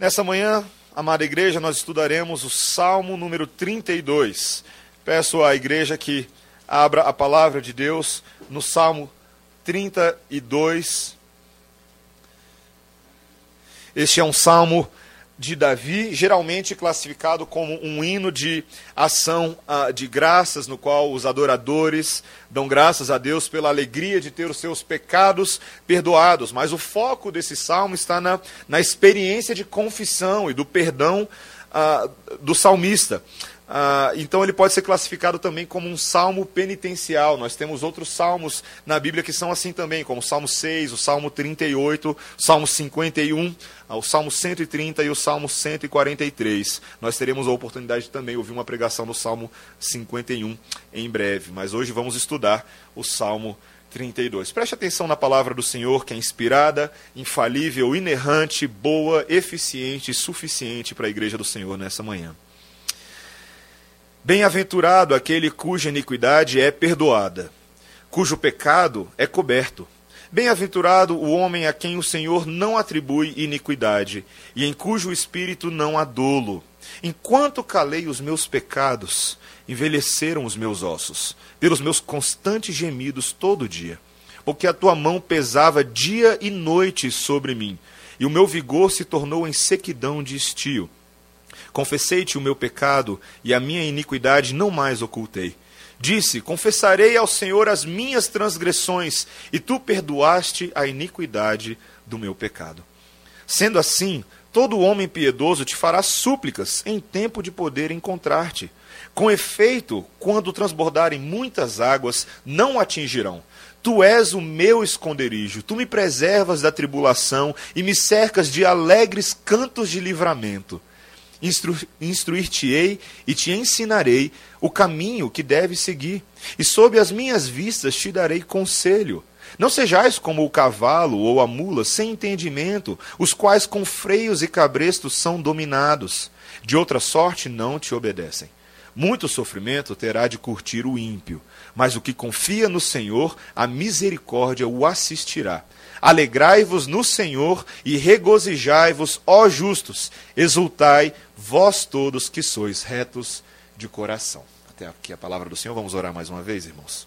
Nessa manhã, amada igreja, nós estudaremos o Salmo número 32. Peço à igreja que abra a palavra de Deus no Salmo 32. Este é um salmo de Davi, geralmente classificado como um hino de ação uh, de graças, no qual os adoradores dão graças a Deus pela alegria de ter os seus pecados perdoados. Mas o foco desse salmo está na, na experiência de confissão e do perdão uh, do salmista. Ah, então ele pode ser classificado também como um salmo penitencial. Nós temos outros salmos na Bíblia que são assim também, como o Salmo 6, o Salmo 38, o Salmo 51, ah, o Salmo 130 e o Salmo 143. Nós teremos a oportunidade de também ouvir uma pregação do Salmo 51 em breve, mas hoje vamos estudar o Salmo 32. Preste atenção na palavra do Senhor, que é inspirada, infalível, inerrante, boa, eficiente e suficiente para a igreja do Senhor nessa manhã. Bem-aventurado aquele cuja iniquidade é perdoada, cujo pecado é coberto. Bem-aventurado o homem a quem o Senhor não atribui iniquidade, e em cujo espírito não há dolo. Enquanto calei os meus pecados, envelheceram os meus ossos, pelos meus constantes gemidos todo dia. Porque a tua mão pesava dia e noite sobre mim, e o meu vigor se tornou em sequidão de estio. Confessei-te o meu pecado e a minha iniquidade não mais ocultei. Disse: Confessarei ao Senhor as minhas transgressões, e tu perdoaste a iniquidade do meu pecado. Sendo assim, todo homem piedoso te fará súplicas em tempo de poder encontrar-te. Com efeito, quando transbordarem muitas águas, não atingirão. Tu és o meu esconderijo, tu me preservas da tribulação e me cercas de alegres cantos de livramento instru instruir-te-ei e te ensinarei o caminho que deves seguir, e sob as minhas vistas te darei conselho. Não sejais como o cavalo ou a mula sem entendimento, os quais com freios e cabrestos são dominados. De outra sorte não te obedecem. Muito sofrimento terá de curtir o ímpio, mas o que confia no Senhor, a misericórdia o assistirá. Alegrai-vos no Senhor e regozijai-vos, ó justos, exultai, vós todos que sois retos de coração. Até aqui a palavra do Senhor, vamos orar mais uma vez, irmãos.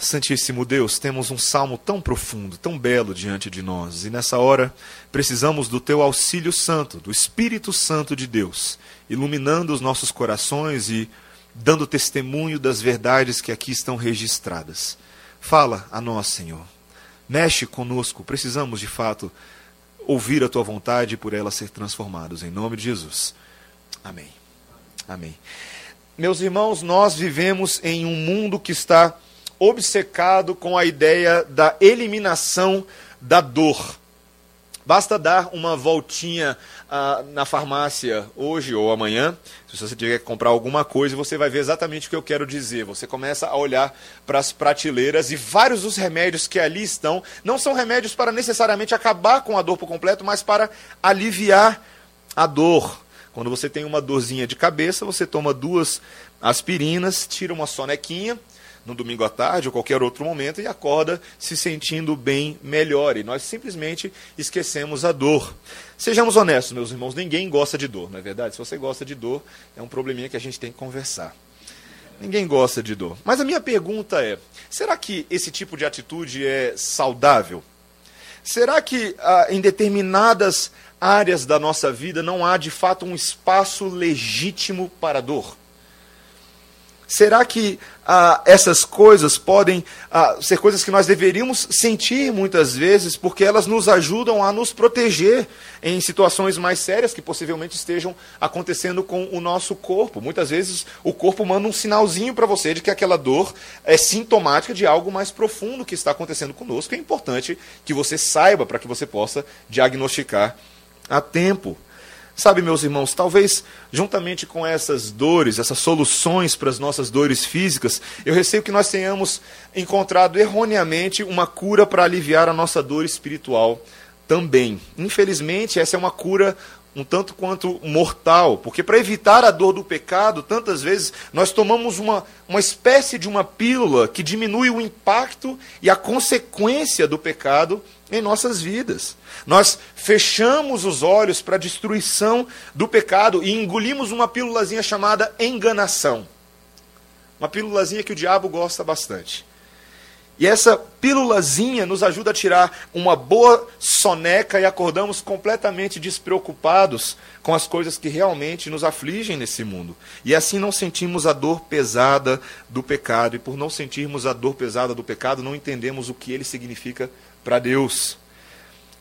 Santíssimo Deus, temos um salmo tão profundo, tão belo diante de nós, e nessa hora precisamos do teu auxílio santo, do Espírito Santo de Deus, iluminando os nossos corações e dando testemunho das verdades que aqui estão registradas. Fala a nós, Senhor. Mexe conosco, precisamos de fato ouvir a tua vontade e por ela ser transformados. Em nome de Jesus. Amém. Amém. Meus irmãos, nós vivemos em um mundo que está obcecado com a ideia da eliminação da dor. Basta dar uma voltinha ah, na farmácia hoje ou amanhã, se você tiver que comprar alguma coisa, você vai ver exatamente o que eu quero dizer. Você começa a olhar para as prateleiras e vários dos remédios que ali estão não são remédios para necessariamente acabar com a dor por completo, mas para aliviar a dor. Quando você tem uma dorzinha de cabeça, você toma duas aspirinas, tira uma sonequinha no domingo à tarde ou qualquer outro momento e acorda se sentindo bem melhor. E nós simplesmente esquecemos a dor. Sejamos honestos, meus irmãos, ninguém gosta de dor, não é verdade? Se você gosta de dor, é um probleminha que a gente tem que conversar. Ninguém gosta de dor. Mas a minha pergunta é: será que esse tipo de atitude é saudável? Será que ah, em determinadas áreas da nossa vida não há de fato um espaço legítimo para a dor? Será que ah, essas coisas podem ah, ser coisas que nós deveríamos sentir muitas vezes, porque elas nos ajudam a nos proteger em situações mais sérias que possivelmente estejam acontecendo com o nosso corpo? Muitas vezes o corpo manda um sinalzinho para você de que aquela dor é sintomática de algo mais profundo que está acontecendo conosco. É importante que você saiba para que você possa diagnosticar a tempo. Sabe, meus irmãos, talvez juntamente com essas dores, essas soluções para as nossas dores físicas, eu receio que nós tenhamos encontrado erroneamente uma cura para aliviar a nossa dor espiritual também. Infelizmente, essa é uma cura um tanto quanto mortal, porque para evitar a dor do pecado, tantas vezes nós tomamos uma, uma espécie de uma pílula que diminui o impacto e a consequência do pecado em nossas vidas. Nós fechamos os olhos para a destruição do pecado e engolimos uma pílulazinha chamada enganação. Uma pílulazinha que o diabo gosta bastante. E essa pílulazinha nos ajuda a tirar uma boa soneca e acordamos completamente despreocupados com as coisas que realmente nos afligem nesse mundo. E assim não sentimos a dor pesada do pecado. E por não sentirmos a dor pesada do pecado, não entendemos o que ele significa para Deus.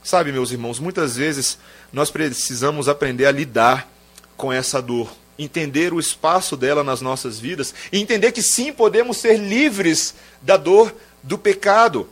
Sabe, meus irmãos, muitas vezes nós precisamos aprender a lidar com essa dor entender o espaço dela nas nossas vidas e entender que sim, podemos ser livres da dor do pecado.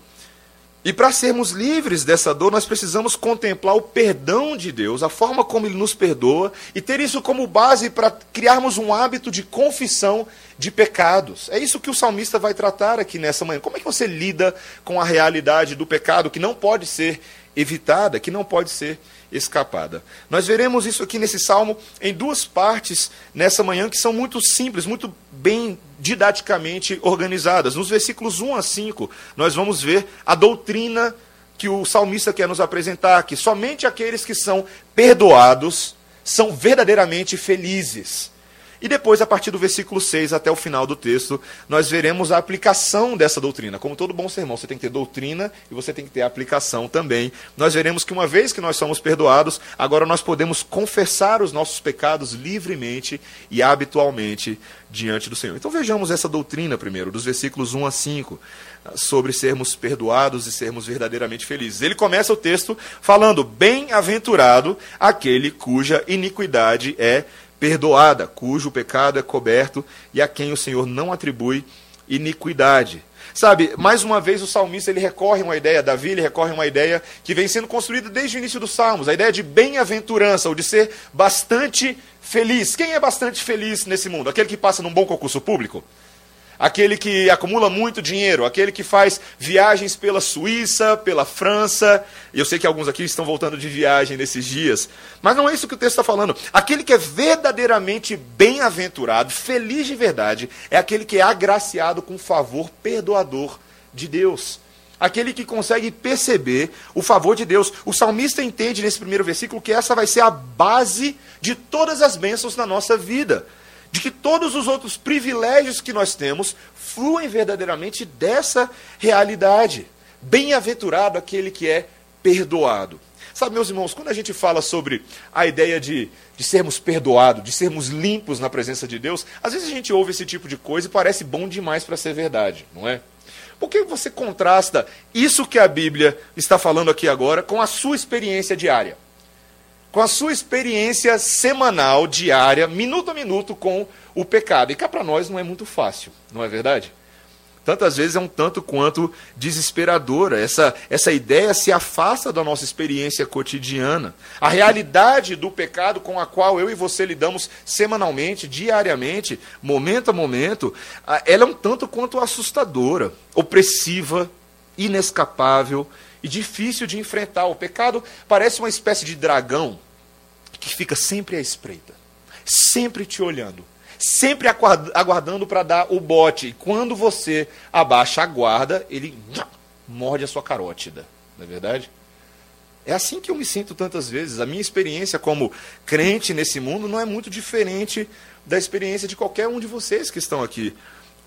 E para sermos livres dessa dor, nós precisamos contemplar o perdão de Deus, a forma como Ele nos perdoa, e ter isso como base para criarmos um hábito de confissão de pecados. É isso que o salmista vai tratar aqui nessa manhã. Como é que você lida com a realidade do pecado que não pode ser evitada, que não pode ser escapada. Nós veremos isso aqui nesse salmo em duas partes nessa manhã que são muito simples, muito bem didaticamente organizadas. Nos versículos 1 a 5, nós vamos ver a doutrina que o salmista quer nos apresentar, que somente aqueles que são perdoados são verdadeiramente felizes. E depois, a partir do versículo 6 até o final do texto, nós veremos a aplicação dessa doutrina. Como todo bom sermão, você tem que ter doutrina e você tem que ter aplicação também. Nós veremos que uma vez que nós somos perdoados, agora nós podemos confessar os nossos pecados livremente e habitualmente diante do Senhor. Então vejamos essa doutrina primeiro, dos versículos 1 a 5, sobre sermos perdoados e sermos verdadeiramente felizes. Ele começa o texto falando: Bem-aventurado aquele cuja iniquidade é cujo pecado é coberto e a quem o Senhor não atribui iniquidade. Sabe, mais uma vez o salmista ele recorre a uma ideia, Davi ele recorre a uma ideia que vem sendo construída desde o início dos salmos, a ideia de bem-aventurança, ou de ser bastante feliz. Quem é bastante feliz nesse mundo? Aquele que passa num bom concurso público? Aquele que acumula muito dinheiro, aquele que faz viagens pela Suíça, pela França. E eu sei que alguns aqui estão voltando de viagem nesses dias, mas não é isso que o texto está falando. Aquele que é verdadeiramente bem-aventurado, feliz de verdade, é aquele que é agraciado com o favor perdoador de Deus. Aquele que consegue perceber o favor de Deus. O salmista entende nesse primeiro versículo que essa vai ser a base de todas as bênçãos na nossa vida de que todos os outros privilégios que nós temos fluem verdadeiramente dessa realidade. Bem-aventurado aquele que é perdoado. Sabe, meus irmãos, quando a gente fala sobre a ideia de, de sermos perdoados, de sermos limpos na presença de Deus, às vezes a gente ouve esse tipo de coisa e parece bom demais para ser verdade, não é? Por que você contrasta isso que a Bíblia está falando aqui agora com a sua experiência diária? Com a sua experiência semanal, diária, minuto a minuto com o pecado. E cá para nós não é muito fácil, não é verdade? Tantas vezes é um tanto quanto desesperadora. Essa, essa ideia se afasta da nossa experiência cotidiana. A realidade do pecado com a qual eu e você lidamos semanalmente, diariamente, momento a momento, ela é um tanto quanto assustadora, opressiva, inescapável e difícil de enfrentar. O pecado parece uma espécie de dragão que fica sempre à espreita, sempre te olhando, sempre aguardando para dar o bote. E quando você abaixa a guarda, ele morde a sua carótida, não é verdade? É assim que eu me sinto tantas vezes. A minha experiência como crente nesse mundo não é muito diferente da experiência de qualquer um de vocês que estão aqui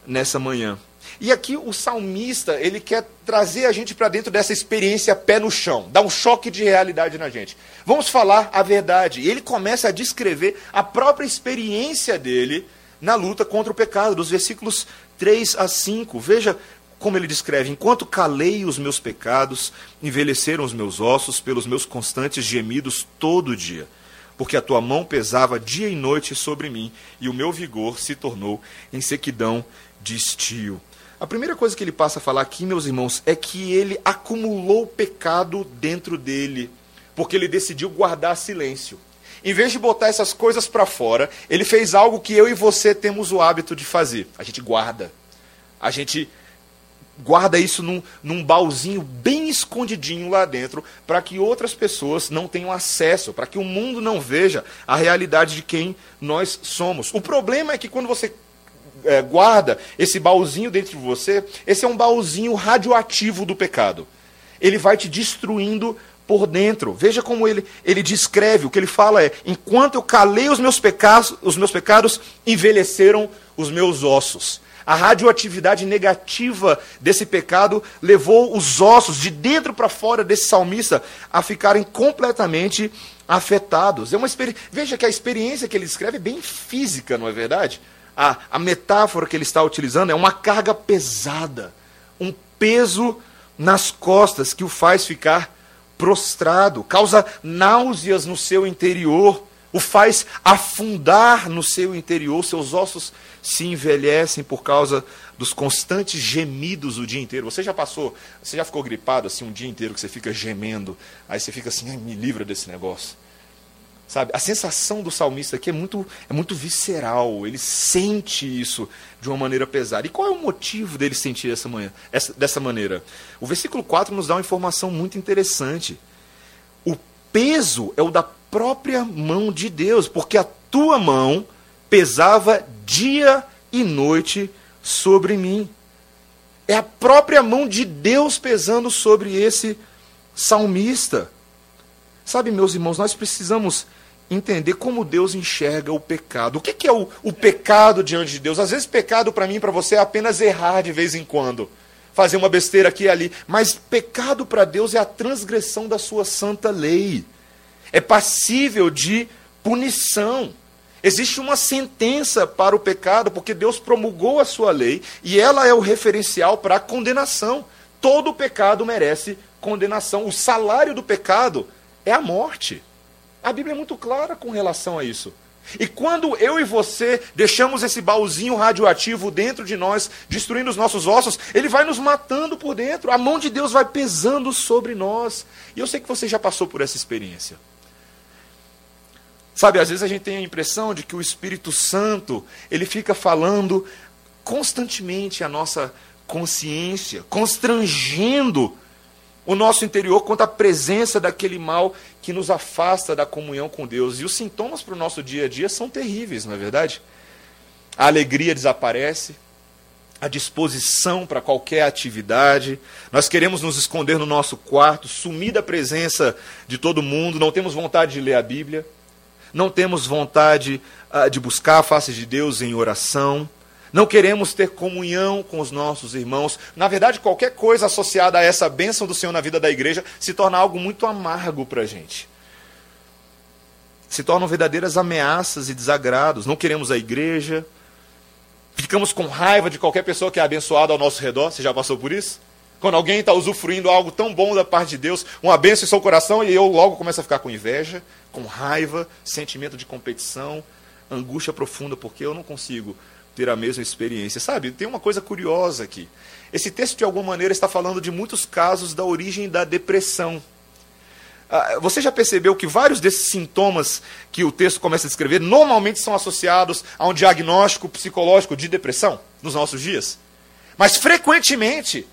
nessa manhã. E aqui o salmista, ele quer trazer a gente para dentro dessa experiência pé no chão, dar um choque de realidade na gente. Vamos falar a verdade. E ele começa a descrever a própria experiência dele na luta contra o pecado, dos versículos 3 a 5. Veja como ele descreve: Enquanto calei os meus pecados, envelheceram os meus ossos pelos meus constantes gemidos todo dia porque a tua mão pesava dia e noite sobre mim, e o meu vigor se tornou em sequidão de estio. A primeira coisa que ele passa a falar aqui, meus irmãos, é que ele acumulou pecado dentro dele, porque ele decidiu guardar silêncio. Em vez de botar essas coisas para fora, ele fez algo que eu e você temos o hábito de fazer. A gente guarda. A gente guarda isso num, num baúzinho bem escondidinho lá dentro, para que outras pessoas não tenham acesso, para que o mundo não veja a realidade de quem nós somos. O problema é que quando você é, guarda esse baúzinho dentro de você, esse é um baúzinho radioativo do pecado. ele vai te destruindo por dentro. Veja como ele, ele descreve, o que ele fala é: enquanto eu calei os meus pecados, os meus pecados envelheceram os meus ossos. A radioatividade negativa desse pecado levou os ossos de dentro para fora desse salmista a ficarem completamente afetados. É uma Veja que a experiência que ele descreve é bem física, não é verdade? A, a metáfora que ele está utilizando é uma carga pesada, um peso nas costas que o faz ficar prostrado, causa náuseas no seu interior, o faz afundar no seu interior, seus ossos se envelhecem por causa dos constantes gemidos o dia inteiro. Você já passou, você já ficou gripado assim um dia inteiro que você fica gemendo, aí você fica assim, me livra desse negócio. Sabe? A sensação do salmista aqui é muito, é muito visceral, ele sente isso de uma maneira pesada. E qual é o motivo dele sentir essa manhã, essa, dessa maneira? O versículo 4 nos dá uma informação muito interessante. O peso é o da própria mão de Deus, porque a tua mão pesava dia e noite sobre mim. É a própria mão de Deus pesando sobre esse salmista. Sabe, meus irmãos, nós precisamos entender como Deus enxerga o pecado. O que, que é o, o pecado diante de Deus? Às vezes, pecado para mim e para você é apenas errar de vez em quando, fazer uma besteira aqui e ali. Mas pecado para Deus é a transgressão da sua santa lei. É passível de punição. Existe uma sentença para o pecado, porque Deus promulgou a sua lei e ela é o referencial para a condenação. Todo pecado merece condenação. O salário do pecado é a morte. A Bíblia é muito clara com relação a isso. E quando eu e você deixamos esse baúzinho radioativo dentro de nós, destruindo os nossos ossos, ele vai nos matando por dentro. A mão de Deus vai pesando sobre nós. E eu sei que você já passou por essa experiência. Sabe, às vezes a gente tem a impressão de que o Espírito Santo, ele fica falando constantemente a nossa consciência, constrangendo o nosso interior quanto à presença daquele mal que nos afasta da comunhão com Deus. E os sintomas para o nosso dia a dia são terríveis, não é verdade? A alegria desaparece, a disposição para qualquer atividade. Nós queremos nos esconder no nosso quarto, sumir da presença de todo mundo, não temos vontade de ler a Bíblia, não temos vontade uh, de buscar a face de Deus em oração não queremos ter comunhão com os nossos irmãos. Na verdade, qualquer coisa associada a essa bênção do Senhor na vida da igreja se torna algo muito amargo para a gente. Se tornam verdadeiras ameaças e desagrados. Não queremos a igreja. Ficamos com raiva de qualquer pessoa que é abençoada ao nosso redor. Você já passou por isso? Quando alguém está usufruindo algo tão bom da parte de Deus, uma bênção em seu coração, e eu logo começo a ficar com inveja, com raiva, sentimento de competição, angústia profunda, porque eu não consigo ter a mesma experiência. Sabe, tem uma coisa curiosa aqui. Esse texto, de alguma maneira, está falando de muitos casos da origem da depressão. Ah, você já percebeu que vários desses sintomas que o texto começa a descrever normalmente são associados a um diagnóstico psicológico de depressão nos nossos dias? Mas frequentemente,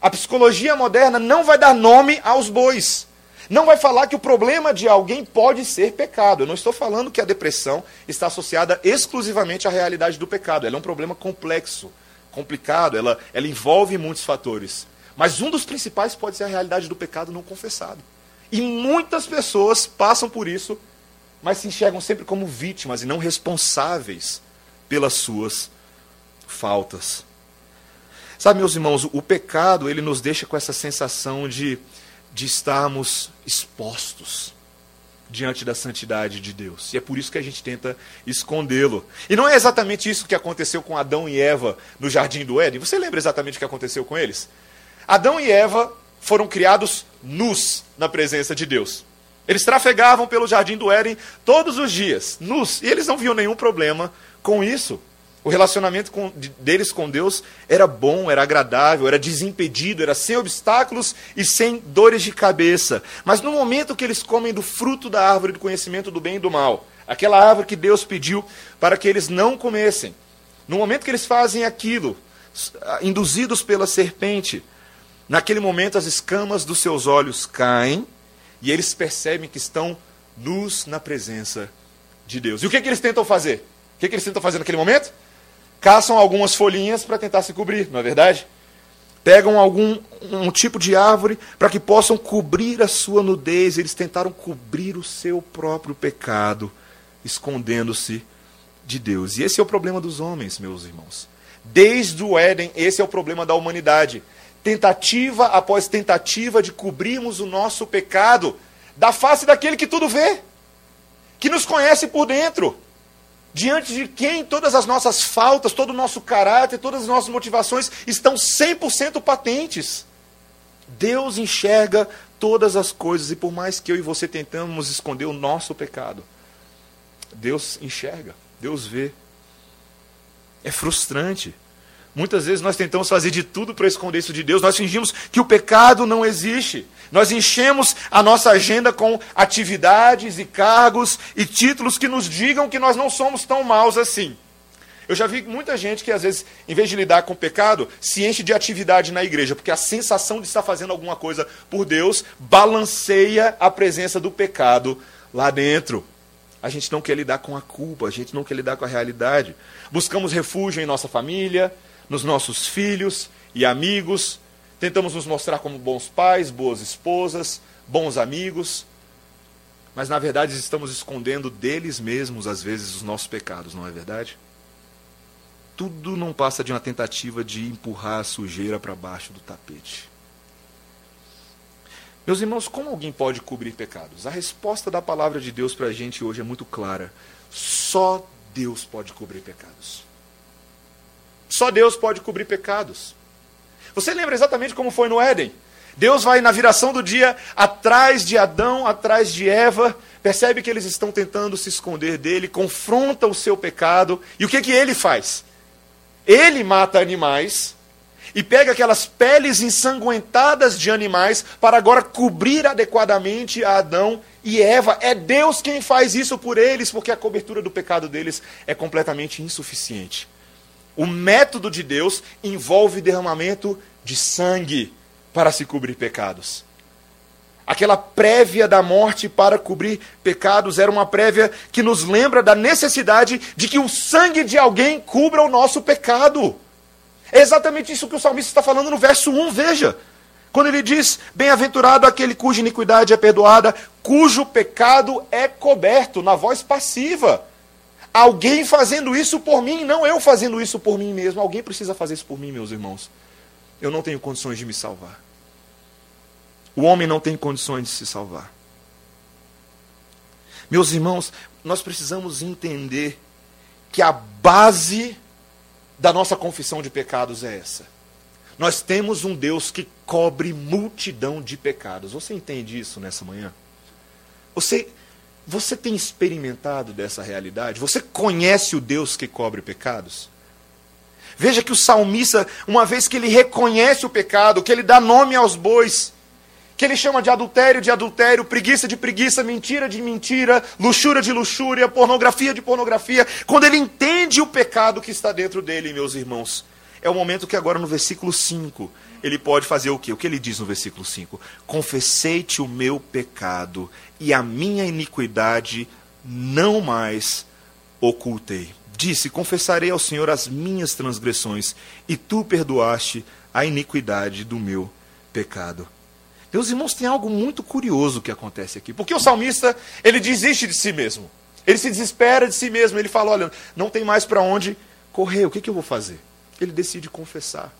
a psicologia moderna não vai dar nome aos bois. Não vai falar que o problema de alguém pode ser pecado. Eu não estou falando que a depressão está associada exclusivamente à realidade do pecado. Ela é um problema complexo, complicado, ela, ela envolve muitos fatores. Mas um dos principais pode ser a realidade do pecado não confessado. E muitas pessoas passam por isso, mas se enxergam sempre como vítimas e não responsáveis pelas suas faltas. Sabe, meus irmãos, o pecado ele nos deixa com essa sensação de de estarmos expostos diante da santidade de Deus. E é por isso que a gente tenta escondê-lo. E não é exatamente isso que aconteceu com Adão e Eva no jardim do Éden. Você lembra exatamente o que aconteceu com eles? Adão e Eva foram criados nus na presença de Deus. Eles trafegavam pelo jardim do Éden todos os dias, nus, e eles não viam nenhum problema com isso. O relacionamento com, deles com Deus era bom, era agradável, era desimpedido, era sem obstáculos e sem dores de cabeça. Mas no momento que eles comem do fruto da árvore do conhecimento do bem e do mal, aquela árvore que Deus pediu para que eles não comessem, no momento que eles fazem aquilo, induzidos pela serpente, naquele momento as escamas dos seus olhos caem e eles percebem que estão nus na presença de Deus. E o que, é que eles tentam fazer? O que, é que eles tentam fazer naquele momento? Caçam algumas folhinhas para tentar se cobrir, não é verdade? pegam algum um tipo de árvore para que possam cobrir a sua nudez. Eles tentaram cobrir o seu próprio pecado, escondendo-se de Deus. E esse é o problema dos homens, meus irmãos. Desde o Éden, esse é o problema da humanidade. Tentativa após tentativa de cobrirmos o nosso pecado da face daquele que tudo vê, que nos conhece por dentro diante de quem todas as nossas faltas, todo o nosso caráter, todas as nossas motivações estão 100% patentes. Deus enxerga todas as coisas e por mais que eu e você tentamos esconder o nosso pecado, Deus enxerga, Deus vê. É frustrante. Muitas vezes nós tentamos fazer de tudo para esconder isso de Deus, nós fingimos que o pecado não existe. Nós enchemos a nossa agenda com atividades e cargos e títulos que nos digam que nós não somos tão maus assim. Eu já vi muita gente que, às vezes, em vez de lidar com o pecado, se enche de atividade na igreja, porque a sensação de estar fazendo alguma coisa por Deus balanceia a presença do pecado lá dentro. A gente não quer lidar com a culpa, a gente não quer lidar com a realidade. Buscamos refúgio em nossa família, nos nossos filhos e amigos. Tentamos nos mostrar como bons pais, boas esposas, bons amigos. Mas na verdade estamos escondendo deles mesmos, às vezes, os nossos pecados, não é verdade? Tudo não passa de uma tentativa de empurrar a sujeira para baixo do tapete. Meus irmãos, como alguém pode cobrir pecados? A resposta da palavra de Deus para a gente hoje é muito clara. Só Deus pode cobrir pecados. Só Deus pode cobrir pecados. Você lembra exatamente como foi no Éden? Deus vai na viração do dia atrás de Adão, atrás de Eva, percebe que eles estão tentando se esconder dele, confronta o seu pecado, e o que, que ele faz? Ele mata animais e pega aquelas peles ensanguentadas de animais para agora cobrir adequadamente a Adão e Eva. É Deus quem faz isso por eles, porque a cobertura do pecado deles é completamente insuficiente. O método de Deus envolve derramamento de sangue para se cobrir pecados. Aquela prévia da morte para cobrir pecados era uma prévia que nos lembra da necessidade de que o sangue de alguém cubra o nosso pecado. É exatamente isso que o salmista está falando no verso 1, veja. Quando ele diz: Bem-aventurado aquele cuja iniquidade é perdoada, cujo pecado é coberto, na voz passiva. Alguém fazendo isso por mim, não eu fazendo isso por mim mesmo. Alguém precisa fazer isso por mim, meus irmãos. Eu não tenho condições de me salvar. O homem não tem condições de se salvar. Meus irmãos, nós precisamos entender que a base da nossa confissão de pecados é essa. Nós temos um Deus que cobre multidão de pecados. Você entende isso nessa manhã? Você você tem experimentado dessa realidade? Você conhece o Deus que cobre pecados? Veja que o salmista, uma vez que ele reconhece o pecado, que ele dá nome aos bois, que ele chama de adultério de adultério, preguiça de preguiça, mentira de mentira, luxúria de luxúria, pornografia de pornografia, quando ele entende o pecado que está dentro dele, meus irmãos, é o momento que agora no versículo 5 ele pode fazer o quê? O que ele diz no versículo 5? Confessei-te o meu pecado e a minha iniquidade não mais ocultei. Disse: Confessarei ao Senhor as minhas transgressões, e tu perdoaste a iniquidade do meu pecado. Meus irmãos, tem algo muito curioso que acontece aqui. Porque o salmista, ele desiste de si mesmo. Ele se desespera de si mesmo. Ele fala: Olha, não tem mais para onde correr. O que, que eu vou fazer? Ele decide confessar.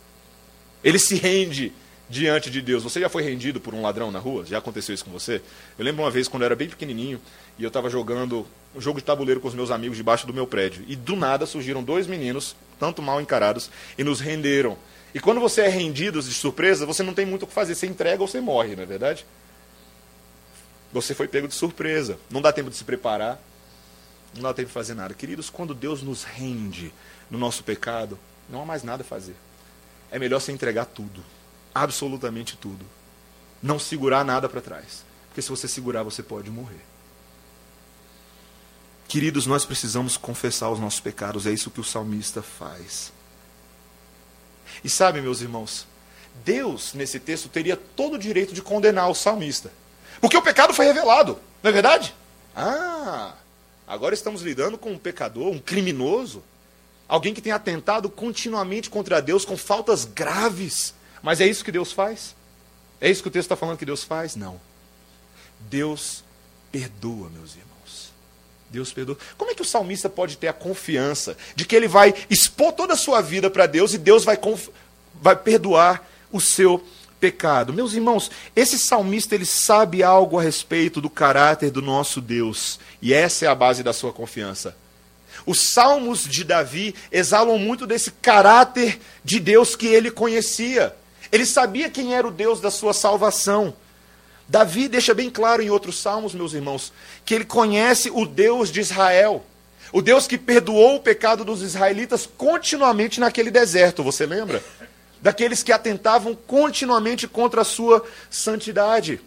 Ele se rende diante de Deus. Você já foi rendido por um ladrão na rua? Já aconteceu isso com você? Eu lembro uma vez quando eu era bem pequenininho e eu estava jogando um jogo de tabuleiro com os meus amigos debaixo do meu prédio. E do nada surgiram dois meninos, tanto mal encarados, e nos renderam. E quando você é rendido de surpresa, você não tem muito o que fazer. Você entrega ou você morre, não é verdade? Você foi pego de surpresa. Não dá tempo de se preparar. Não dá tempo de fazer nada. Queridos, quando Deus nos rende no nosso pecado, não há mais nada a fazer é melhor você entregar tudo. Absolutamente tudo. Não segurar nada para trás. Porque se você segurar, você pode morrer. Queridos, nós precisamos confessar os nossos pecados, é isso que o salmista faz. E sabe, meus irmãos, Deus, nesse texto, teria todo o direito de condenar o salmista. Porque o pecado foi revelado, não é verdade? Ah, agora estamos lidando com um pecador, um criminoso, Alguém que tem atentado continuamente contra Deus com faltas graves, Mas é isso que Deus faz? É isso que o texto está falando que Deus faz? Não. Deus perdoa, meus irmãos. Deus perdoa. Como é que o salmista pode ter a confiança de que ele vai expor toda a sua vida para Deus e Deus vai, vai perdoar o seu pecado? Meus irmãos, esse salmista ele sabe algo a respeito do caráter do nosso Deus. E essa é a base da sua confiança. Os salmos de Davi exalam muito desse caráter de Deus que ele conhecia. Ele sabia quem era o Deus da sua salvação. Davi deixa bem claro em outros salmos, meus irmãos, que ele conhece o Deus de Israel. O Deus que perdoou o pecado dos israelitas continuamente naquele deserto, você lembra? Daqueles que atentavam continuamente contra a sua santidade.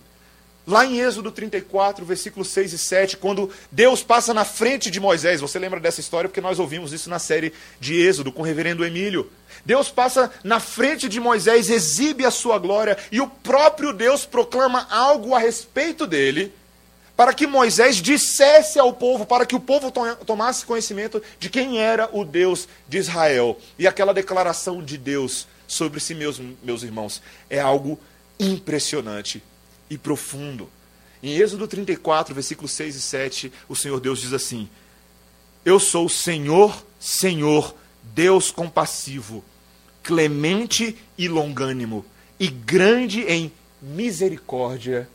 Lá em Êxodo 34, versículos 6 e 7, quando Deus passa na frente de Moisés, você lembra dessa história porque nós ouvimos isso na série de Êxodo com o reverendo Emílio. Deus passa na frente de Moisés, exibe a sua glória e o próprio Deus proclama algo a respeito dele, para que Moisés dissesse ao povo, para que o povo tomasse conhecimento de quem era o Deus de Israel. E aquela declaração de Deus sobre si, meus, meus irmãos, é algo impressionante e profundo. Em Êxodo 34, versículos 6 e 7, o Senhor Deus diz assim: Eu sou o Senhor, Senhor, Deus compassivo, clemente e longânimo, e grande em misericórdia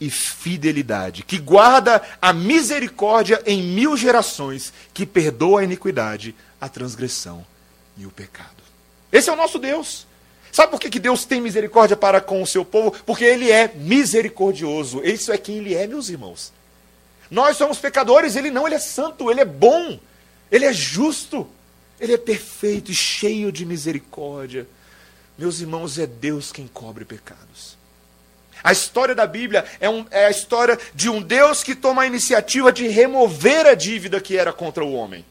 e fidelidade, que guarda a misericórdia em mil gerações, que perdoa a iniquidade, a transgressão e o pecado. Esse é o nosso Deus. Sabe por que, que Deus tem misericórdia para com o seu povo? Porque Ele é misericordioso. Isso é quem Ele é, meus irmãos. Nós somos pecadores, Ele não, Ele é santo, Ele é bom, Ele é justo, Ele é perfeito e cheio de misericórdia. Meus irmãos, é Deus quem cobre pecados. A história da Bíblia é, um, é a história de um Deus que toma a iniciativa de remover a dívida que era contra o homem.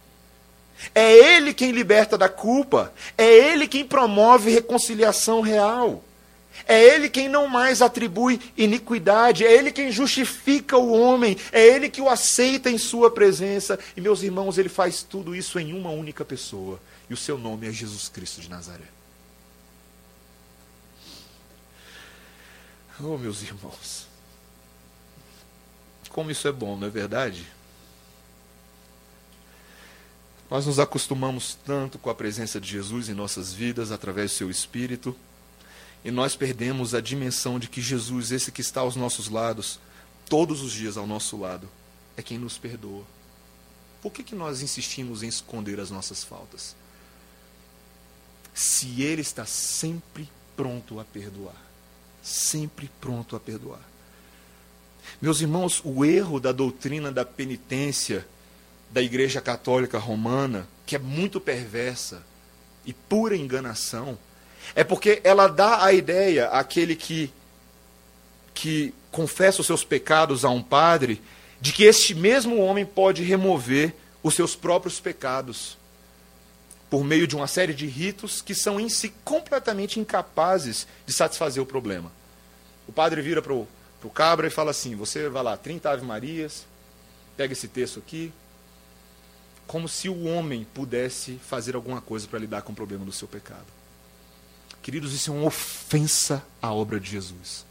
É Ele quem liberta da culpa. É Ele quem promove reconciliação real. É Ele quem não mais atribui iniquidade. É Ele quem justifica o homem. É Ele que o aceita em Sua presença. E, meus irmãos, Ele faz tudo isso em uma única pessoa. E o seu nome é Jesus Cristo de Nazaré. Oh, meus irmãos. Como isso é bom, não é verdade? Nós nos acostumamos tanto com a presença de Jesus em nossas vidas através do seu Espírito, e nós perdemos a dimensão de que Jesus, esse que está aos nossos lados, todos os dias ao nosso lado, é quem nos perdoa. Por que, que nós insistimos em esconder as nossas faltas? Se Ele está sempre pronto a perdoar. Sempre pronto a perdoar. Meus irmãos, o erro da doutrina da penitência da Igreja Católica Romana, que é muito perversa e pura enganação, é porque ela dá a ideia àquele que, que confessa os seus pecados a um padre, de que este mesmo homem pode remover os seus próprios pecados por meio de uma série de ritos que são em si completamente incapazes de satisfazer o problema. O padre vira para o cabra e fala assim: Você vai lá, 30 Ave Marias, pega esse texto aqui, como se o homem pudesse fazer alguma coisa para lidar com o problema do seu pecado. Queridos, isso é uma ofensa à obra de Jesus.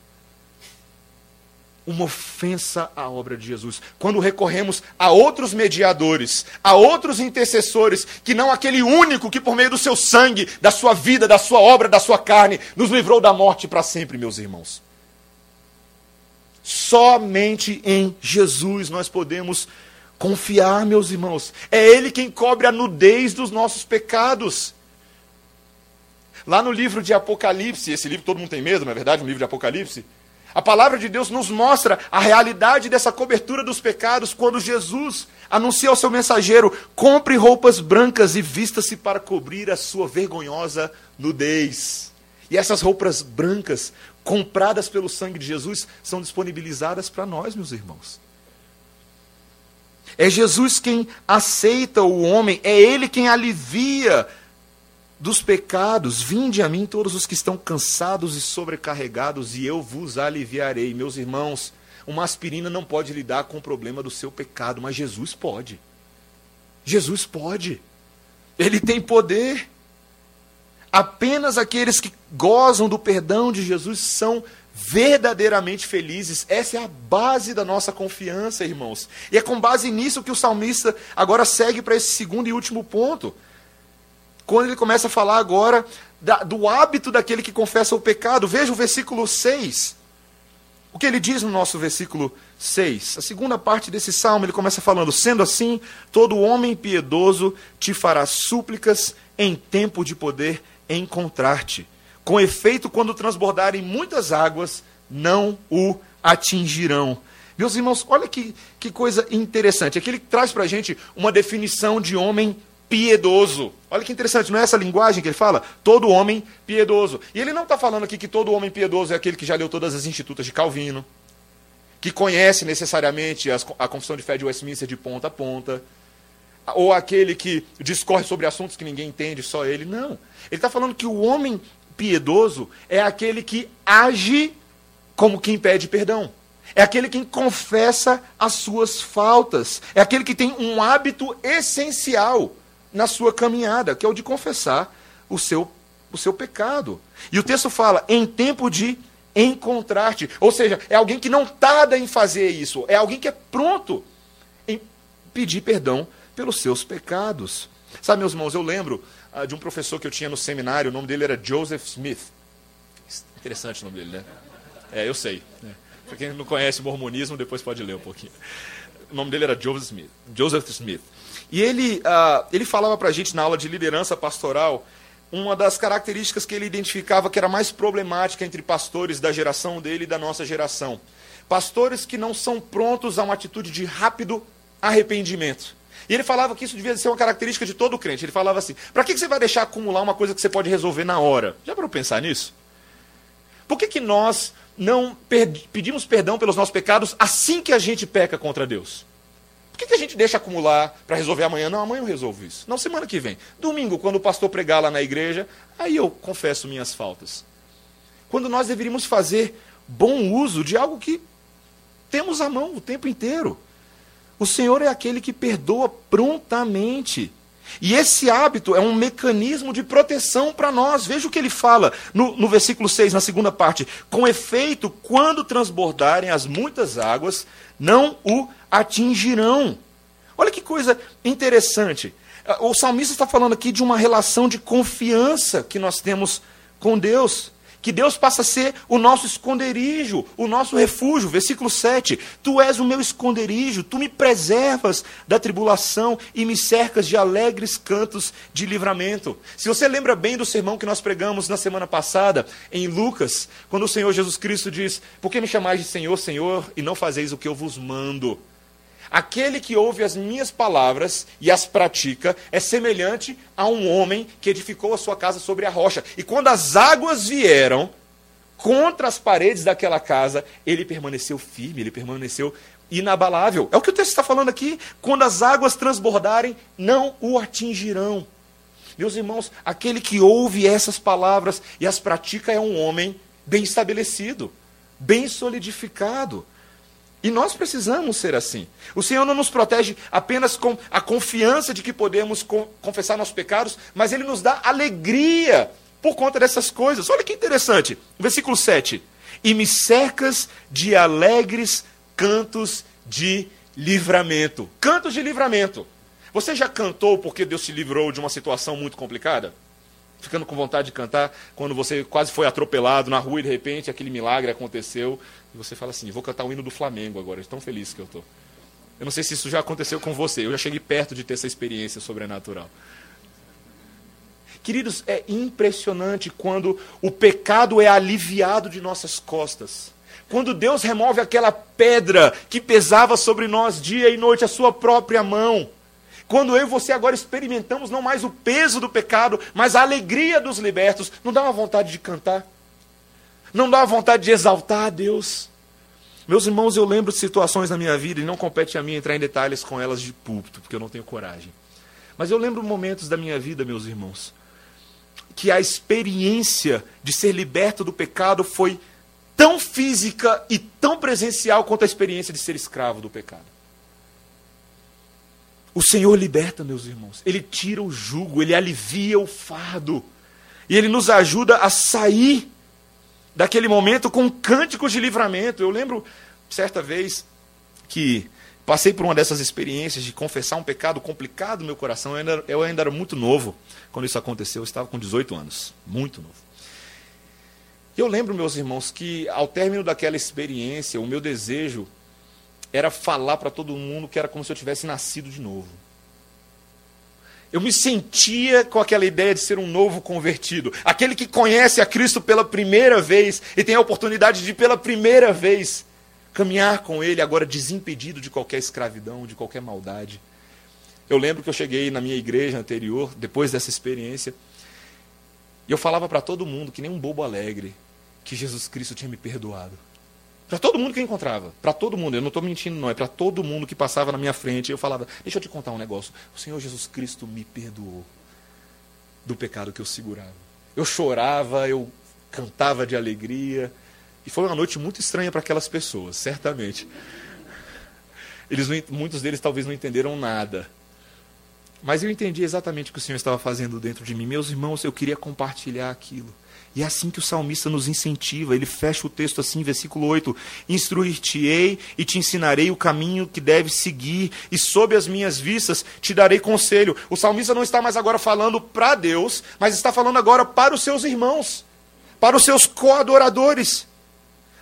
Uma ofensa à obra de Jesus. Quando recorremos a outros mediadores, a outros intercessores, que não aquele único que, por meio do seu sangue, da sua vida, da sua obra, da sua carne, nos livrou da morte para sempre, meus irmãos. Somente em Jesus nós podemos Confiar, meus irmãos. É Ele quem cobre a nudez dos nossos pecados. Lá no livro de Apocalipse, esse livro todo mundo tem medo, não é verdade? Um livro de Apocalipse. A palavra de Deus nos mostra a realidade dessa cobertura dos pecados quando Jesus anuncia ao seu mensageiro: compre roupas brancas e vista-se para cobrir a sua vergonhosa nudez. E essas roupas brancas, compradas pelo sangue de Jesus, são disponibilizadas para nós, meus irmãos. É Jesus quem aceita o homem, é Ele quem alivia dos pecados. Vinde a mim todos os que estão cansados e sobrecarregados, e eu vos aliviarei. Meus irmãos, uma aspirina não pode lidar com o problema do seu pecado, mas Jesus pode. Jesus pode. Ele tem poder. Apenas aqueles que gozam do perdão de Jesus são verdadeiramente felizes. Essa é a base da nossa confiança, irmãos. E é com base nisso que o salmista agora segue para esse segundo e último ponto. Quando ele começa a falar agora da, do hábito daquele que confessa o pecado. Veja o versículo 6. O que ele diz no nosso versículo 6? A segunda parte desse salmo, ele começa falando: Sendo assim, todo homem piedoso te fará súplicas em tempo de poder encontrar-te. Com efeito, quando transbordarem muitas águas, não o atingirão. Meus irmãos, olha que, que coisa interessante. Aqui ele traz para a gente uma definição de homem piedoso. Olha que interessante, não é essa linguagem que ele fala? Todo homem piedoso. E ele não está falando aqui que todo homem piedoso é aquele que já leu todas as institutas de Calvino, que conhece necessariamente as, a Confissão de Fé de Westminster de ponta a ponta, ou aquele que discorre sobre assuntos que ninguém entende, só ele. Não. Ele está falando que o homem piedoso é aquele que age como quem pede perdão. É aquele que confessa as suas faltas. É aquele que tem um hábito essencial na sua caminhada, que é o de confessar o seu, o seu pecado. E o texto fala, em tempo de encontrar-te. Ou seja, é alguém que não tarda em fazer isso. É alguém que é pronto em pedir perdão pelos seus pecados. Sabe, meus irmãos, eu lembro de um professor que eu tinha no seminário, o nome dele era Joseph Smith. Interessante o nome dele, né? É, eu sei. Para quem não conhece o mormonismo, depois pode ler um pouquinho. O nome dele era Joseph Smith. Joseph Smith. E ele, uh, ele falava para a gente na aula de liderança pastoral uma das características que ele identificava que era mais problemática entre pastores da geração dele e da nossa geração. Pastores que não são prontos a uma atitude de rápido arrependimento. E ele falava que isso devia ser uma característica de todo crente. Ele falava assim: para que você vai deixar acumular uma coisa que você pode resolver na hora? Já para pensar nisso? Por que, que nós não pedimos perdão pelos nossos pecados assim que a gente peca contra Deus? Por que, que a gente deixa acumular para resolver amanhã? Não, amanhã eu resolvo isso. Não, semana que vem. Domingo, quando o pastor pregar lá na igreja, aí eu confesso minhas faltas. Quando nós deveríamos fazer bom uso de algo que temos à mão o tempo inteiro. O Senhor é aquele que perdoa prontamente. E esse hábito é um mecanismo de proteção para nós. Veja o que ele fala no, no versículo 6, na segunda parte. Com efeito, quando transbordarem as muitas águas, não o atingirão. Olha que coisa interessante. O salmista está falando aqui de uma relação de confiança que nós temos com Deus que Deus passa a ser o nosso esconderijo, o nosso refúgio. Versículo 7. Tu és o meu esconderijo, tu me preservas da tribulação e me cercas de alegres cantos de livramento. Se você lembra bem do sermão que nós pregamos na semana passada, em Lucas, quando o Senhor Jesus Cristo diz: Por que me chamais de Senhor, Senhor, e não fazeis o que eu vos mando? Aquele que ouve as minhas palavras e as pratica é semelhante a um homem que edificou a sua casa sobre a rocha. E quando as águas vieram contra as paredes daquela casa, ele permaneceu firme, ele permaneceu inabalável. É o que o texto está falando aqui. Quando as águas transbordarem, não o atingirão. Meus irmãos, aquele que ouve essas palavras e as pratica é um homem bem estabelecido, bem solidificado. E nós precisamos ser assim. O Senhor não nos protege apenas com a confiança de que podemos confessar nossos pecados, mas Ele nos dá alegria por conta dessas coisas. Olha que interessante. Versículo 7. E me cercas de alegres cantos de livramento. Cantos de livramento. Você já cantou porque Deus te livrou de uma situação muito complicada? ficando com vontade de cantar quando você quase foi atropelado na rua e de repente aquele milagre aconteceu e você fala assim: vou cantar o hino do Flamengo agora, tão feliz que eu estou. Eu não sei se isso já aconteceu com você, eu já cheguei perto de ter essa experiência sobrenatural. Queridos, é impressionante quando o pecado é aliviado de nossas costas. Quando Deus remove aquela pedra que pesava sobre nós dia e noite, a sua própria mão. Quando eu e você agora experimentamos não mais o peso do pecado, mas a alegria dos libertos, não dá uma vontade de cantar? Não dá vontade de exaltar a Deus? Meus irmãos, eu lembro de situações na minha vida, e não compete a mim entrar em detalhes com elas de púlpito, porque eu não tenho coragem. Mas eu lembro momentos da minha vida, meus irmãos, que a experiência de ser liberto do pecado foi tão física e tão presencial quanto a experiência de ser escravo do pecado. O Senhor liberta, meus irmãos. Ele tira o jugo, ele alivia o fardo. E ele nos ajuda a sair daquele momento com cânticos de livramento. Eu lembro certa vez que passei por uma dessas experiências de confessar um pecado complicado no meu coração. Eu ainda, eu ainda era muito novo quando isso aconteceu. Eu estava com 18 anos, muito novo. E eu lembro, meus irmãos, que ao término daquela experiência, o meu desejo era falar para todo mundo que era como se eu tivesse nascido de novo. Eu me sentia com aquela ideia de ser um novo convertido. Aquele que conhece a Cristo pela primeira vez e tem a oportunidade de, pela primeira vez, caminhar com Ele, agora desimpedido de qualquer escravidão, de qualquer maldade. Eu lembro que eu cheguei na minha igreja anterior, depois dessa experiência, e eu falava para todo mundo, que nem um bobo alegre, que Jesus Cristo tinha me perdoado. Para todo mundo que eu encontrava. Para todo mundo. Eu não estou mentindo, não. É para todo mundo que passava na minha frente. Eu falava: Deixa eu te contar um negócio. O Senhor Jesus Cristo me perdoou do pecado que eu segurava. Eu chorava, eu cantava de alegria. E foi uma noite muito estranha para aquelas pessoas, certamente. Eles muitos deles talvez não entenderam nada. Mas eu entendi exatamente o que o Senhor estava fazendo dentro de mim. Meus irmãos, eu queria compartilhar aquilo. E é assim que o salmista nos incentiva. Ele fecha o texto assim, versículo 8: Instruir-te-ei e te ensinarei o caminho que deves seguir, e sob as minhas vistas te darei conselho. O salmista não está mais agora falando para Deus, mas está falando agora para os seus irmãos, para os seus coadoradores.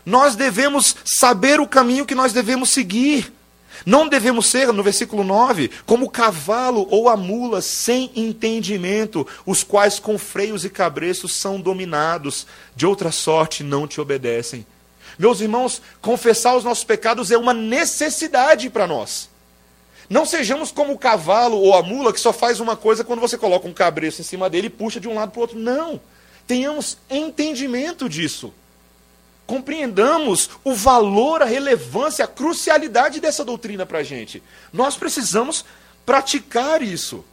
Nós devemos saber o caminho que nós devemos seguir. Não devemos ser, no versículo 9, como o cavalo ou a mula sem entendimento, os quais com freios e cabreços são dominados, de outra sorte não te obedecem. Meus irmãos, confessar os nossos pecados é uma necessidade para nós. Não sejamos como o cavalo ou a mula que só faz uma coisa quando você coloca um cabreço em cima dele e puxa de um lado para o outro. Não. Tenhamos entendimento disso compreendamos o valor, a relevância, a crucialidade dessa doutrina para a gente. Nós precisamos praticar isso.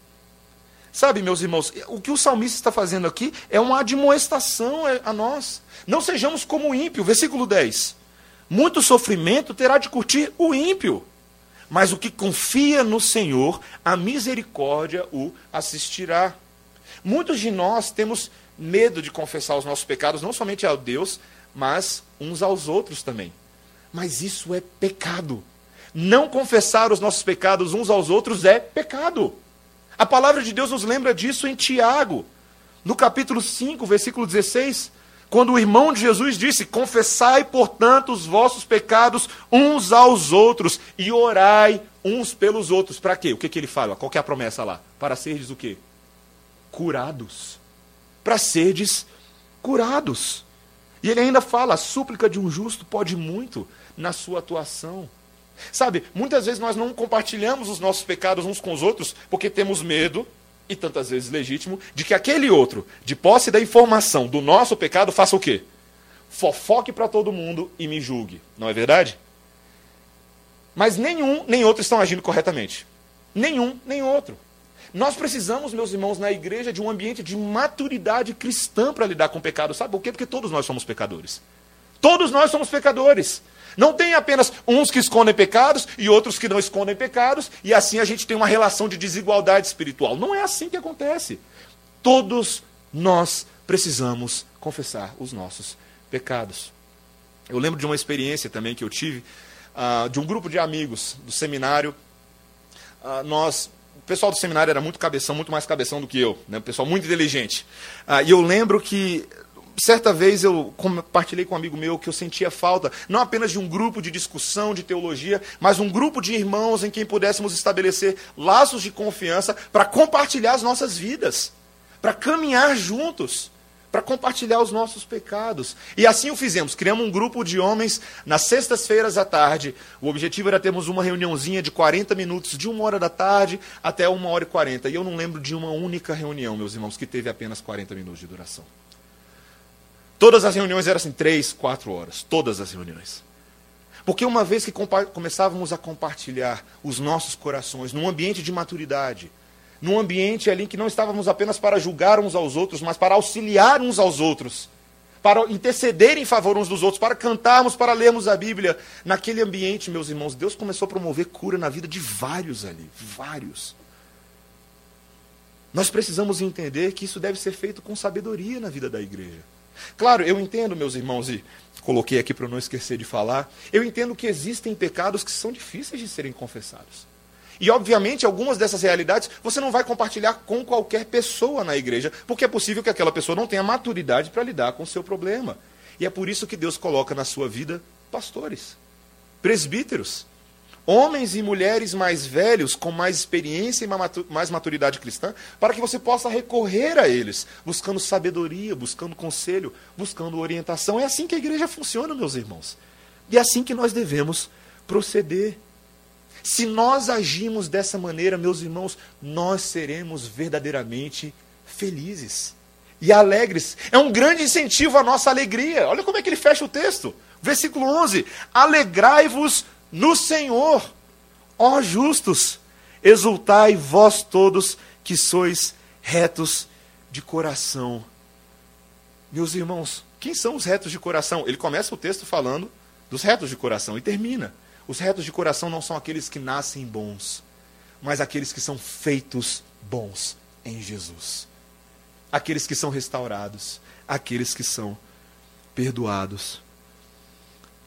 Sabe, meus irmãos, o que o salmista está fazendo aqui é uma admoestação a nós. Não sejamos como o ímpio. Versículo 10. Muito sofrimento terá de curtir o ímpio, mas o que confia no Senhor, a misericórdia o assistirá. Muitos de nós temos medo de confessar os nossos pecados, não somente a Deus, mas uns aos outros também. Mas isso é pecado. Não confessar os nossos pecados uns aos outros é pecado. A palavra de Deus nos lembra disso em Tiago, no capítulo 5, versículo 16, quando o irmão de Jesus disse: Confessai, portanto, os vossos pecados uns aos outros e orai uns pelos outros. Para quê? O que, que ele fala? Qual é a promessa lá? Para serdes o quê? Curados. Para serdes curados. E ele ainda fala: a súplica de um justo pode muito na sua atuação. Sabe, muitas vezes nós não compartilhamos os nossos pecados uns com os outros porque temos medo, e tantas vezes legítimo, de que aquele outro, de posse da informação do nosso pecado, faça o quê? Fofoque para todo mundo e me julgue. Não é verdade? Mas nenhum nem outro estão agindo corretamente. Nenhum nem outro. Nós precisamos, meus irmãos, na igreja de um ambiente de maturidade cristã para lidar com o pecado. Sabe por quê? Porque todos nós somos pecadores. Todos nós somos pecadores. Não tem apenas uns que escondem pecados e outros que não escondem pecados, e assim a gente tem uma relação de desigualdade espiritual. Não é assim que acontece. Todos nós precisamos confessar os nossos pecados. Eu lembro de uma experiência também que eu tive, uh, de um grupo de amigos do seminário. Uh, nós pessoal do seminário era muito cabeção, muito mais cabeção do que eu, né? pessoal muito inteligente. Ah, e eu lembro que certa vez eu compartilhei com um amigo meu que eu sentia falta, não apenas de um grupo de discussão de teologia, mas um grupo de irmãos em quem pudéssemos estabelecer laços de confiança para compartilhar as nossas vidas, para caminhar juntos para compartilhar os nossos pecados. E assim o fizemos. Criamos um grupo de homens nas sextas-feiras à tarde. O objetivo era termos uma reuniãozinha de 40 minutos, de uma hora da tarde até uma hora e 40. E eu não lembro de uma única reunião, meus irmãos, que teve apenas 40 minutos de duração. Todas as reuniões eram assim, três, quatro horas. Todas as reuniões. Porque uma vez que começávamos a compartilhar os nossos corações num ambiente de maturidade, num ambiente ali que não estávamos apenas para julgar uns aos outros, mas para auxiliar uns aos outros, para interceder em favor uns dos outros, para cantarmos, para lermos a Bíblia. Naquele ambiente, meus irmãos, Deus começou a promover cura na vida de vários ali, vários. Nós precisamos entender que isso deve ser feito com sabedoria na vida da igreja. Claro, eu entendo, meus irmãos, e coloquei aqui para não esquecer de falar, eu entendo que existem pecados que são difíceis de serem confessados. E, obviamente, algumas dessas realidades você não vai compartilhar com qualquer pessoa na igreja, porque é possível que aquela pessoa não tenha maturidade para lidar com o seu problema. E é por isso que Deus coloca na sua vida pastores, presbíteros, homens e mulheres mais velhos, com mais experiência e mais maturidade cristã, para que você possa recorrer a eles, buscando sabedoria, buscando conselho, buscando orientação. É assim que a igreja funciona, meus irmãos. E é assim que nós devemos proceder. Se nós agimos dessa maneira, meus irmãos, nós seremos verdadeiramente felizes e alegres. É um grande incentivo à nossa alegria. Olha como é que ele fecha o texto. Versículo 11: Alegrai-vos no Senhor, ó justos, exultai vós todos que sois retos de coração. Meus irmãos, quem são os retos de coração? Ele começa o texto falando dos retos de coração e termina. Os retos de coração não são aqueles que nascem bons, mas aqueles que são feitos bons em Jesus. Aqueles que são restaurados, aqueles que são perdoados.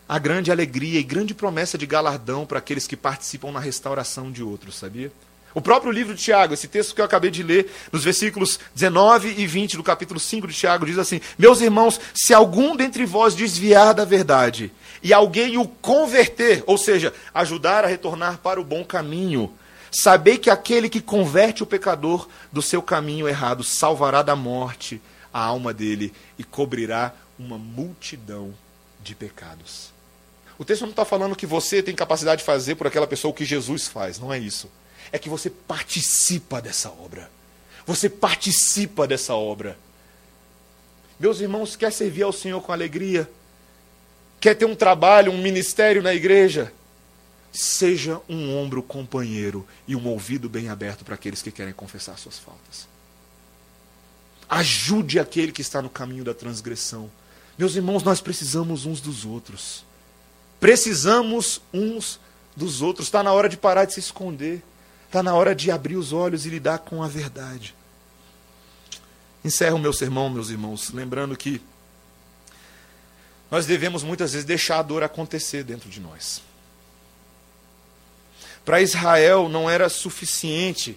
A grande alegria e grande promessa de galardão para aqueles que participam na restauração de outros, sabia? O próprio livro de Tiago, esse texto que eu acabei de ler, nos versículos 19 e 20 do capítulo 5 de Tiago, diz assim: Meus irmãos, se algum dentre vós desviar da verdade e alguém o converter, ou seja, ajudar a retornar para o bom caminho, sabei que aquele que converte o pecador do seu caminho errado salvará da morte a alma dele e cobrirá uma multidão de pecados. O texto não está falando que você tem capacidade de fazer por aquela pessoa o que Jesus faz, não é isso é que você participa dessa obra. Você participa dessa obra. Meus irmãos, quer servir ao Senhor com alegria? Quer ter um trabalho, um ministério na igreja? Seja um ombro companheiro e um ouvido bem aberto para aqueles que querem confessar suas faltas. Ajude aquele que está no caminho da transgressão. Meus irmãos, nós precisamos uns dos outros. Precisamos uns dos outros. Está na hora de parar de se esconder. Está na hora de abrir os olhos e lidar com a verdade. Encerro meu sermão, meus irmãos, lembrando que nós devemos muitas vezes deixar a dor acontecer dentro de nós. Para Israel não era suficiente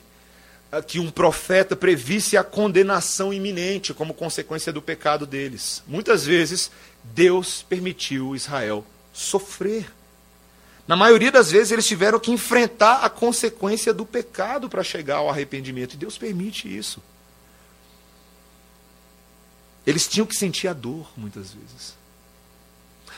ah, que um profeta previsse a condenação iminente como consequência do pecado deles. Muitas vezes Deus permitiu Israel sofrer na maioria das vezes, eles tiveram que enfrentar a consequência do pecado para chegar ao arrependimento. E Deus permite isso. Eles tinham que sentir a dor, muitas vezes.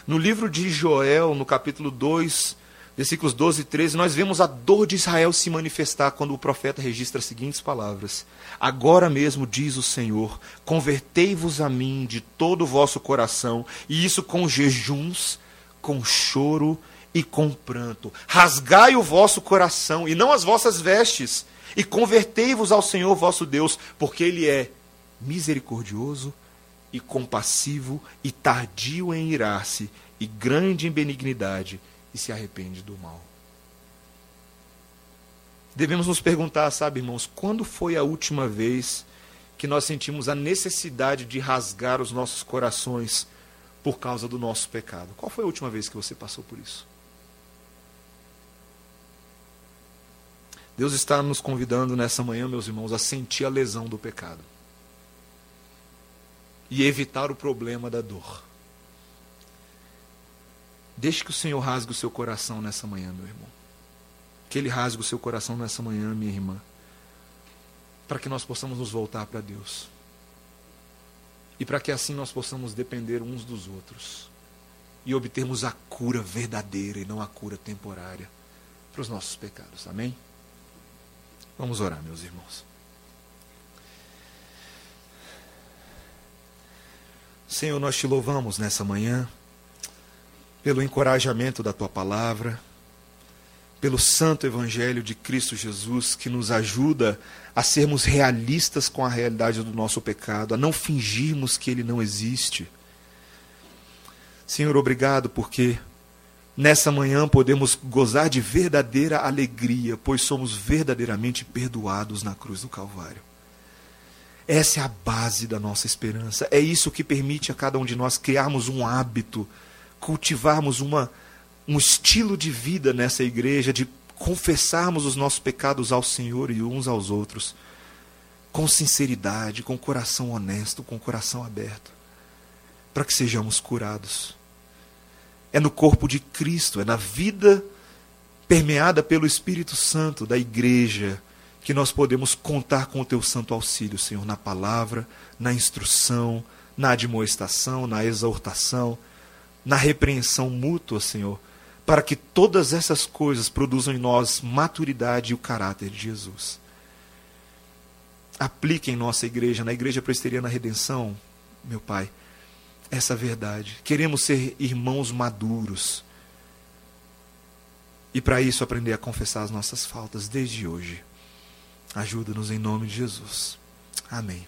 No livro de Joel, no capítulo 2, versículos 12 e 13, nós vemos a dor de Israel se manifestar quando o profeta registra as seguintes palavras: Agora mesmo diz o Senhor: Convertei-vos a mim de todo o vosso coração, e isso com jejuns, com choro e com pranto. Rasgai o vosso coração e não as vossas vestes, e convertei-vos ao Senhor vosso Deus, porque Ele é misericordioso e compassivo e tardio em irar-se, e grande em benignidade, e se arrepende do mal. Devemos nos perguntar, sabe, irmãos, quando foi a última vez que nós sentimos a necessidade de rasgar os nossos corações por causa do nosso pecado? Qual foi a última vez que você passou por isso? Deus está nos convidando nessa manhã, meus irmãos, a sentir a lesão do pecado e evitar o problema da dor. Deixe que o Senhor rasgue o seu coração nessa manhã, meu irmão. Que Ele rasgue o seu coração nessa manhã, minha irmã. Para que nós possamos nos voltar para Deus. E para que assim nós possamos depender uns dos outros. E obtermos a cura verdadeira e não a cura temporária para os nossos pecados. Amém? Vamos orar, meus irmãos. Senhor, nós te louvamos nessa manhã pelo encorajamento da tua palavra, pelo santo evangelho de Cristo Jesus que nos ajuda a sermos realistas com a realidade do nosso pecado, a não fingirmos que ele não existe. Senhor, obrigado porque Nessa manhã podemos gozar de verdadeira alegria, pois somos verdadeiramente perdoados na cruz do Calvário. Essa é a base da nossa esperança. É isso que permite a cada um de nós criarmos um hábito, cultivarmos uma, um estilo de vida nessa igreja, de confessarmos os nossos pecados ao Senhor e uns aos outros, com sinceridade, com coração honesto, com coração aberto, para que sejamos curados. É no corpo de Cristo, é na vida permeada pelo Espírito Santo da igreja que nós podemos contar com o teu santo auxílio, Senhor, na palavra, na instrução, na admoestação, na exortação, na repreensão mútua, Senhor, para que todas essas coisas produzam em nós maturidade e o caráter de Jesus. Aplique em nossa igreja, na Igreja Presbiteriana Redenção, meu Pai, essa verdade. Queremos ser irmãos maduros. E para isso aprender a confessar as nossas faltas desde hoje. Ajuda-nos em nome de Jesus. Amém.